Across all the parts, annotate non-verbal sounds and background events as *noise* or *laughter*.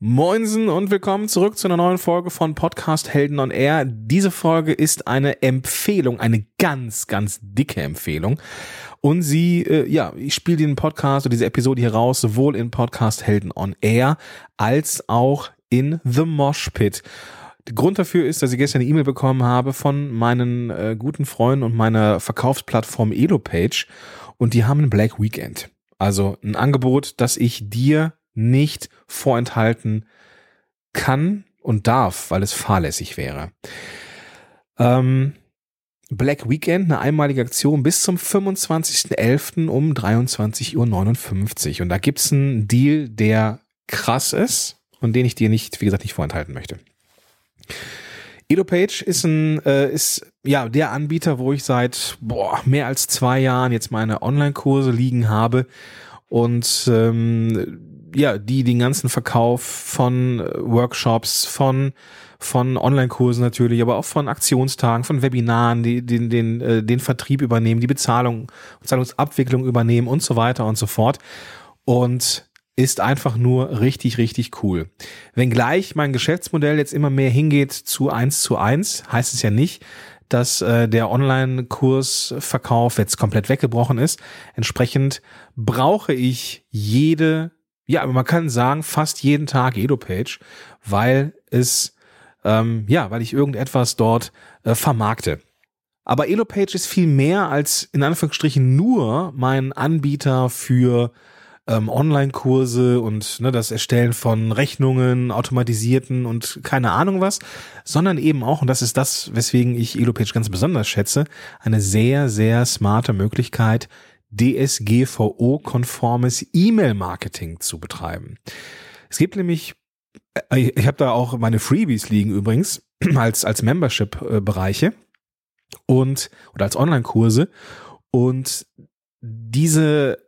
Moinsen und willkommen zurück zu einer neuen Folge von Podcast Helden on Air. Diese Folge ist eine Empfehlung, eine ganz, ganz dicke Empfehlung. Und sie, äh, ja, ich spiele den Podcast oder diese Episode hier raus, sowohl in Podcast Helden on Air als auch in The Mosh Pit. Der Grund dafür ist, dass ich gestern eine E-Mail bekommen habe von meinen äh, guten Freunden und meiner Verkaufsplattform EloPage und die haben ein Black Weekend. Also ein Angebot, das ich dir nicht vorenthalten kann und darf, weil es fahrlässig wäre. Ähm, Black Weekend, eine einmalige Aktion bis zum 25.11. um 23.59 Uhr. Und da gibt's einen Deal, der krass ist und den ich dir nicht, wie gesagt, nicht vorenthalten möchte. EdoPage ist ein, äh, ist ja der Anbieter, wo ich seit boah, mehr als zwei Jahren jetzt meine Online-Kurse liegen habe und ähm, ja, die den ganzen Verkauf von äh, Workshops, von von Online-Kursen natürlich, aber auch von Aktionstagen, von Webinaren, die den den äh, den Vertrieb übernehmen, die Bezahlung, Zahlungsabwicklung übernehmen und so weiter und so fort. Und ist einfach nur richtig, richtig cool. Wenngleich mein Geschäftsmodell jetzt immer mehr hingeht zu eins zu eins, heißt es ja nicht, dass äh, der Online-Kursverkauf jetzt komplett weggebrochen ist. Entsprechend brauche ich jede ja, aber man kann sagen, fast jeden Tag EdoPage, weil es, ähm, ja, weil ich irgendetwas dort äh, vermarkte. Aber EloPage ist viel mehr als in Anführungsstrichen nur mein Anbieter für ähm, Online-Kurse und ne, das Erstellen von Rechnungen, automatisierten und keine Ahnung was, sondern eben auch, und das ist das, weswegen ich EloPage ganz besonders schätze, eine sehr, sehr smarte Möglichkeit, DSGVO-konformes E-Mail-Marketing zu betreiben. Es gibt nämlich, äh, ich habe da auch meine Freebies liegen übrigens *clears throat* als als Membership-Bereiche und oder als Online-Kurse und diese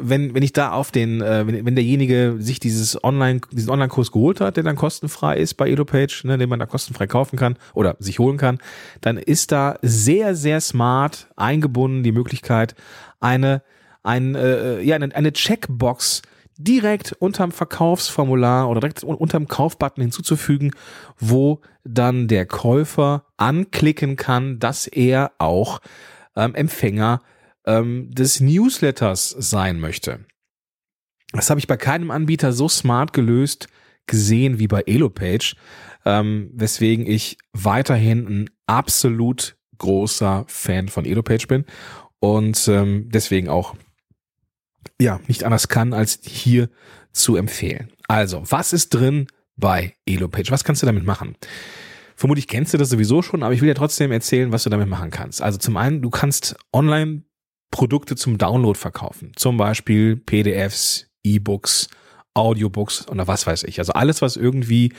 wenn, wenn ich da auf den, äh, wenn, wenn derjenige sich dieses Online, diesen Online-Kurs geholt hat, der dann kostenfrei ist bei EloPage, ne, den man da kostenfrei kaufen kann oder sich holen kann, dann ist da sehr, sehr smart eingebunden die Möglichkeit, eine, ein, äh, ja, eine, eine Checkbox direkt unterm Verkaufsformular oder direkt unterm Kaufbutton hinzuzufügen, wo dann der Käufer anklicken kann, dass er auch ähm, Empfänger ähm, des Newsletters sein möchte. Das habe ich bei keinem Anbieter so smart gelöst gesehen wie bei EloPage, ähm, weswegen ich weiterhin ein absolut großer Fan von EloPage bin und ähm, deswegen auch ja nicht anders kann, als hier zu empfehlen. Also, was ist drin bei EloPage? Was kannst du damit machen? Vermutlich kennst du das sowieso schon, aber ich will dir trotzdem erzählen, was du damit machen kannst. Also zum einen, du kannst online Produkte zum Download verkaufen. Zum Beispiel PDFs, E-Books, Audiobooks oder was weiß ich. Also alles, was irgendwie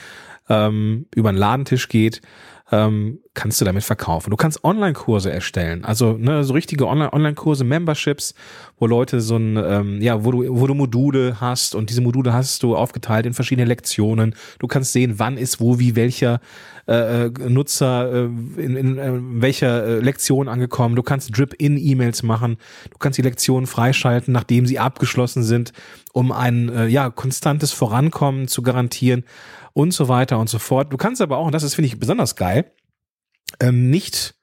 ähm, über einen Ladentisch geht, ähm, kannst du damit verkaufen. Du kannst Online-Kurse erstellen, also ne, so richtige Online-Kurse, Memberships, wo Leute so ein, ähm, ja, wo du, wo du Module hast und diese Module hast du aufgeteilt in verschiedene Lektionen. Du kannst sehen, wann ist wo wie welcher äh, äh Nutzer äh, in, in äh, welcher äh, Lektion angekommen. Du kannst Drip-in-E-Mails machen. Du kannst die Lektionen freischalten, nachdem sie abgeschlossen sind, um ein äh, ja konstantes Vorankommen zu garantieren und so weiter und so fort. Du kannst aber auch, und das ist, finde ich, besonders geil, ähm, nicht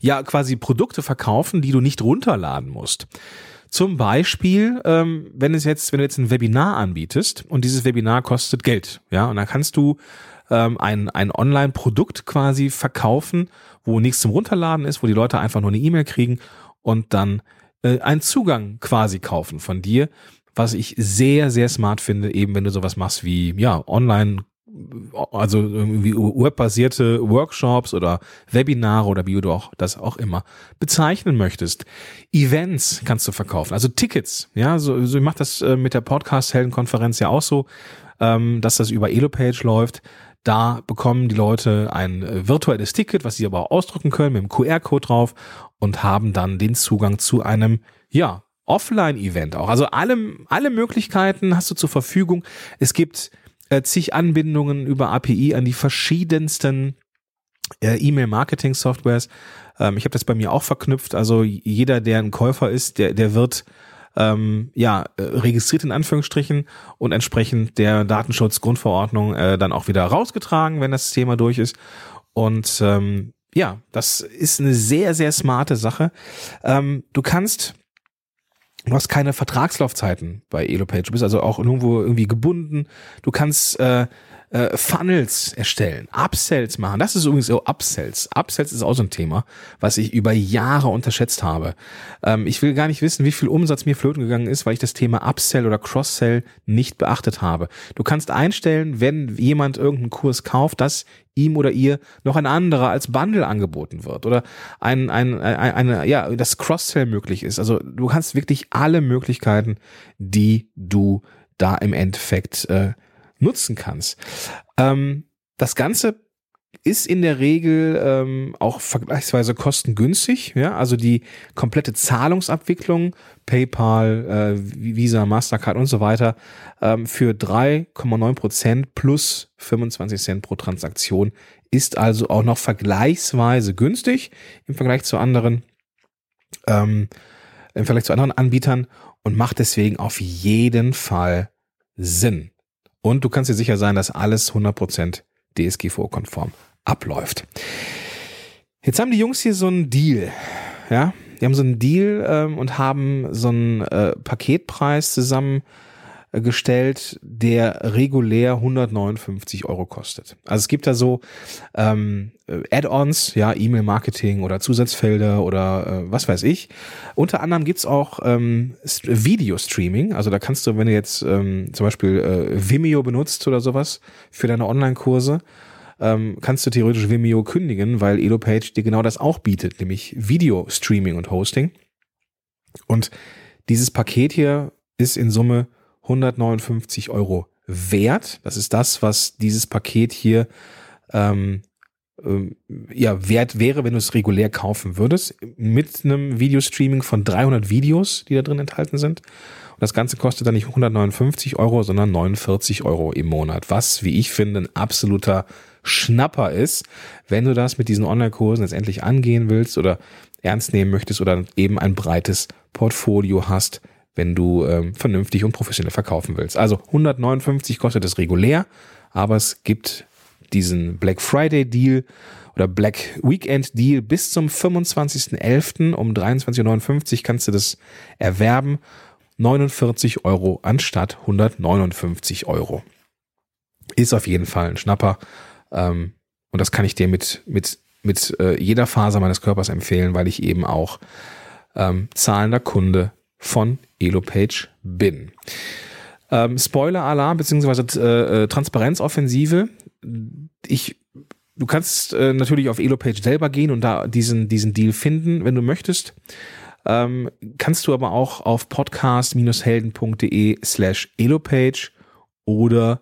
ja quasi Produkte verkaufen, die du nicht runterladen musst. Zum Beispiel, ähm, wenn es jetzt, wenn du jetzt ein Webinar anbietest und dieses Webinar kostet Geld, ja, und dann kannst du ähm, ein, ein Online-Produkt quasi verkaufen, wo nichts zum Runterladen ist, wo die Leute einfach nur eine E-Mail kriegen und dann äh, einen Zugang quasi kaufen von dir, was ich sehr, sehr smart finde, eben wenn du sowas machst wie, ja, online also irgendwie webbasierte Workshops oder Webinare oder wie du auch das auch immer bezeichnen möchtest. Events kannst du verkaufen, also Tickets. Ja, so, so ich mache das äh, mit der Podcast-Helden-Konferenz ja auch so, ähm, dass das über Elopage läuft. Da bekommen die Leute ein äh, virtuelles Ticket, was sie aber auch ausdrucken können mit dem QR-Code drauf und haben dann den Zugang zu einem, ja, Offline-Event auch. Also alle, alle Möglichkeiten hast du zur Verfügung. Es gibt äh, zig Anbindungen über API an die verschiedensten äh, E-Mail-Marketing-Softwares. Ähm, ich habe das bei mir auch verknüpft. Also jeder, der ein Käufer ist, der, der wird ähm, ja, äh, registriert in Anführungsstrichen und entsprechend der Datenschutzgrundverordnung äh, dann auch wieder rausgetragen, wenn das Thema durch ist. Und ähm, ja, das ist eine sehr, sehr smarte Sache. Ähm, du kannst Du hast keine Vertragslaufzeiten bei Elopage. Du bist also auch irgendwo irgendwie gebunden. Du kannst äh, äh, Funnels erstellen, Upsells machen. Das ist übrigens so Upsells. Upsells ist auch so ein Thema, was ich über Jahre unterschätzt habe. Ähm, ich will gar nicht wissen, wie viel Umsatz mir flöten gegangen ist, weil ich das Thema Upsell oder Crosssell nicht beachtet habe. Du kannst einstellen, wenn jemand irgendeinen Kurs kauft, dass ihm oder ihr noch ein anderer als Bundle angeboten wird oder ein, ein, ein, eine, ja, das Cross-Sell möglich ist. Also du kannst wirklich alle Möglichkeiten, die du da im Endeffekt äh, nutzen kannst. Ähm, das Ganze ist in der Regel ähm, auch vergleichsweise kostengünstig. Ja? Also die komplette Zahlungsabwicklung, PayPal, äh, Visa, Mastercard und so weiter, ähm, für 3,9 Prozent plus 25 Cent pro Transaktion ist also auch noch vergleichsweise günstig im Vergleich zu anderen, ähm, im Vergleich zu anderen Anbietern und macht deswegen auf jeden Fall Sinn. Und du kannst dir sicher sein, dass alles 100% DSGVO-konform abläuft. Jetzt haben die Jungs hier so einen Deal. Ja, die haben so einen Deal ähm, und haben so einen äh, Paketpreis zusammen gestellt, der regulär 159 Euro kostet. Also es gibt da so ähm, Add-ons, ja, E-Mail-Marketing oder Zusatzfelder oder äh, was weiß ich. Unter anderem gibt's auch ähm, Video-Streaming. Also da kannst du, wenn du jetzt ähm, zum Beispiel äh, Vimeo benutzt oder sowas für deine Online-Kurse, ähm, kannst du theoretisch Vimeo kündigen, weil EloPage dir genau das auch bietet, nämlich Video-Streaming und Hosting. Und dieses Paket hier ist in Summe 159 Euro wert. Das ist das, was dieses Paket hier ähm, ähm, ja, wert wäre, wenn du es regulär kaufen würdest, mit einem Videostreaming von 300 Videos, die da drin enthalten sind. Und das Ganze kostet dann nicht 159 Euro, sondern 49 Euro im Monat, was, wie ich finde, ein absoluter Schnapper ist, wenn du das mit diesen Online-Kursen jetzt endlich angehen willst oder ernst nehmen möchtest oder eben ein breites Portfolio hast, wenn du ähm, vernünftig und professionell verkaufen willst. Also 159 kostet es regulär, aber es gibt diesen Black Friday Deal oder Black Weekend Deal bis zum 25.11. um 23.59 Uhr kannst du das erwerben. 49 Euro anstatt 159 Euro. Ist auf jeden Fall ein Schnapper. Ähm, und das kann ich dir mit, mit, mit äh, jeder Phase meines Körpers empfehlen, weil ich eben auch ähm, zahlender Kunde von Elopage bin. Ähm, Spoiler-Alarm beziehungsweise äh, äh, Transparenzoffensive. Ich, du kannst äh, natürlich auf Elopage selber gehen und da diesen, diesen Deal finden, wenn du möchtest. Ähm, kannst du aber auch auf podcast-helden.de slash Elopage oder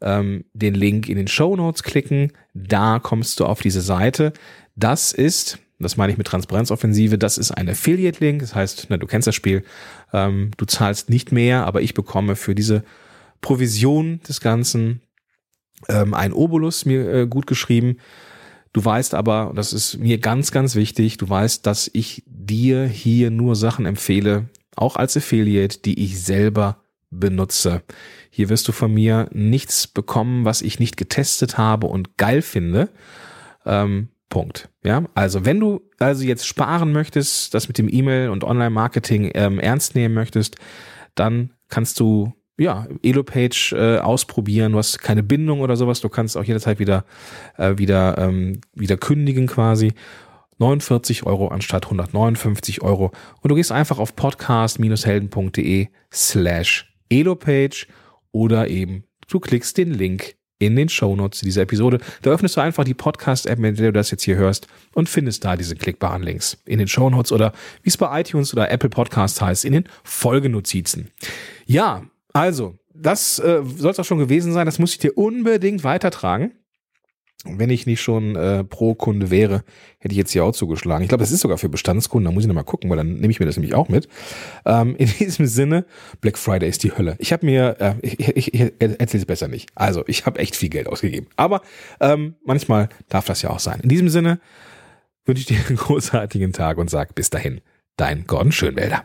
ähm, den Link in den Show Notes klicken. Da kommst du auf diese Seite. Das ist das meine ich mit Transparenzoffensive, das ist ein Affiliate-Link, das heißt, na, du kennst das Spiel, ähm, du zahlst nicht mehr, aber ich bekomme für diese Provision des Ganzen ähm, ein Obolus mir äh, gut geschrieben. Du weißt aber, das ist mir ganz, ganz wichtig, du weißt, dass ich dir hier nur Sachen empfehle, auch als Affiliate, die ich selber benutze. Hier wirst du von mir nichts bekommen, was ich nicht getestet habe und geil finde. Ähm, Punkt. Ja, also wenn du also jetzt sparen möchtest, das mit dem E-Mail und Online-Marketing ähm, ernst nehmen möchtest, dann kannst du ja Elopage äh, ausprobieren. Du hast keine Bindung oder sowas. Du kannst auch jederzeit wieder äh, wieder ähm, wieder kündigen quasi. 49 Euro anstatt 159 Euro. Und du gehst einfach auf podcast-helden.de slash Elopage oder eben du klickst den Link in den Shownotes dieser Episode. Da öffnest du einfach die Podcast-App, mit der du das jetzt hier hörst und findest da diese klickbaren Links in den Shownotes oder wie es bei iTunes oder Apple Podcasts heißt, in den Folgenotizen. Ja, also, das äh, soll es auch schon gewesen sein. Das muss ich dir unbedingt weitertragen. Wenn ich nicht schon äh, pro Kunde wäre, hätte ich jetzt hier auch zugeschlagen. Ich glaube, das ist sogar für Bestandskunden. Da muss ich nochmal gucken, weil dann nehme ich mir das nämlich auch mit. Ähm, in diesem Sinne, Black Friday ist die Hölle. Ich habe mir, äh, ich, ich, ich erzähle es besser nicht. Also, ich habe echt viel Geld ausgegeben. Aber ähm, manchmal darf das ja auch sein. In diesem Sinne wünsche ich dir einen *laughs* großartigen Tag und sag bis dahin, dein Gordon Schönwälder.